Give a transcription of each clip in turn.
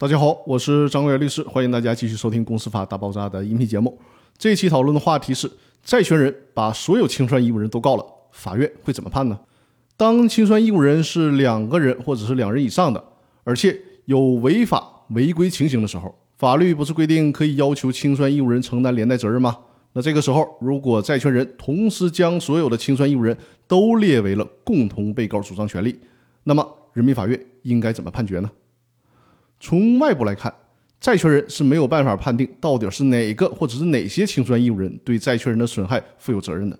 大家好，我是张国元律师，欢迎大家继续收听《公司法大爆炸》的音频节目。这一期讨论的话题是：债权人把所有清算义务人都告了，法院会怎么判呢？当清算义务人是两个人或者是两人以上的，而且有违法违规情形的时候，法律不是规定可以要求清算义务人承担连带责任吗？那这个时候，如果债权人同时将所有的清算义务人都列为了共同被告主张权利，那么人民法院应该怎么判决呢？从外部来看，债权人是没有办法判定到底是哪个或者是哪些清算义务人对债权人的损害负有责任的。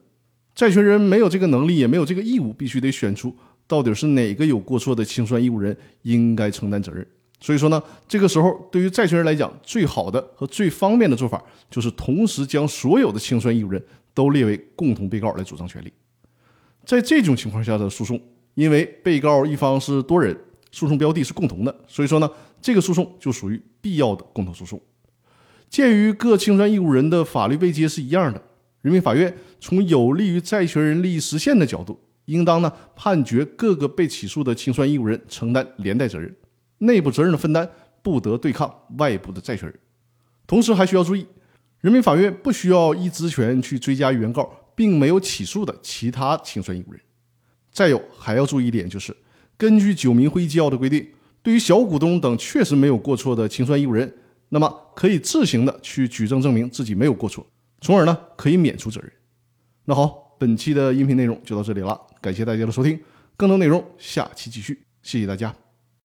债权人没有这个能力，也没有这个义务，必须得选出到底是哪个有过错的清算义务人应该承担责任。所以说呢，这个时候对于债权人来讲，最好的和最方便的做法就是同时将所有的清算义务人都列为共同被告来主张权利。在这种情况下的诉讼，因为被告一方是多人。诉讼标的是共同的，所以说呢，这个诉讼就属于必要的共同诉讼。鉴于各清算义务人的法律位阶是一样的，人民法院从有利于债权人利益实现的角度，应当呢判决各个被起诉的清算义务人承担连带责任，内部责任的分担不得对抗外部的债权人。同时还需要注意，人民法院不需要依职权去追加原告并没有起诉的其他清算义务人。再有还要注意一点就是。根据九民会议纪要的规定，对于小股东等确实没有过错的清算义务人，那么可以自行的去举证证明自己没有过错，从而呢可以免除责任。那好，本期的音频内容就到这里了，感谢大家的收听，更多内容下期继续，谢谢大家。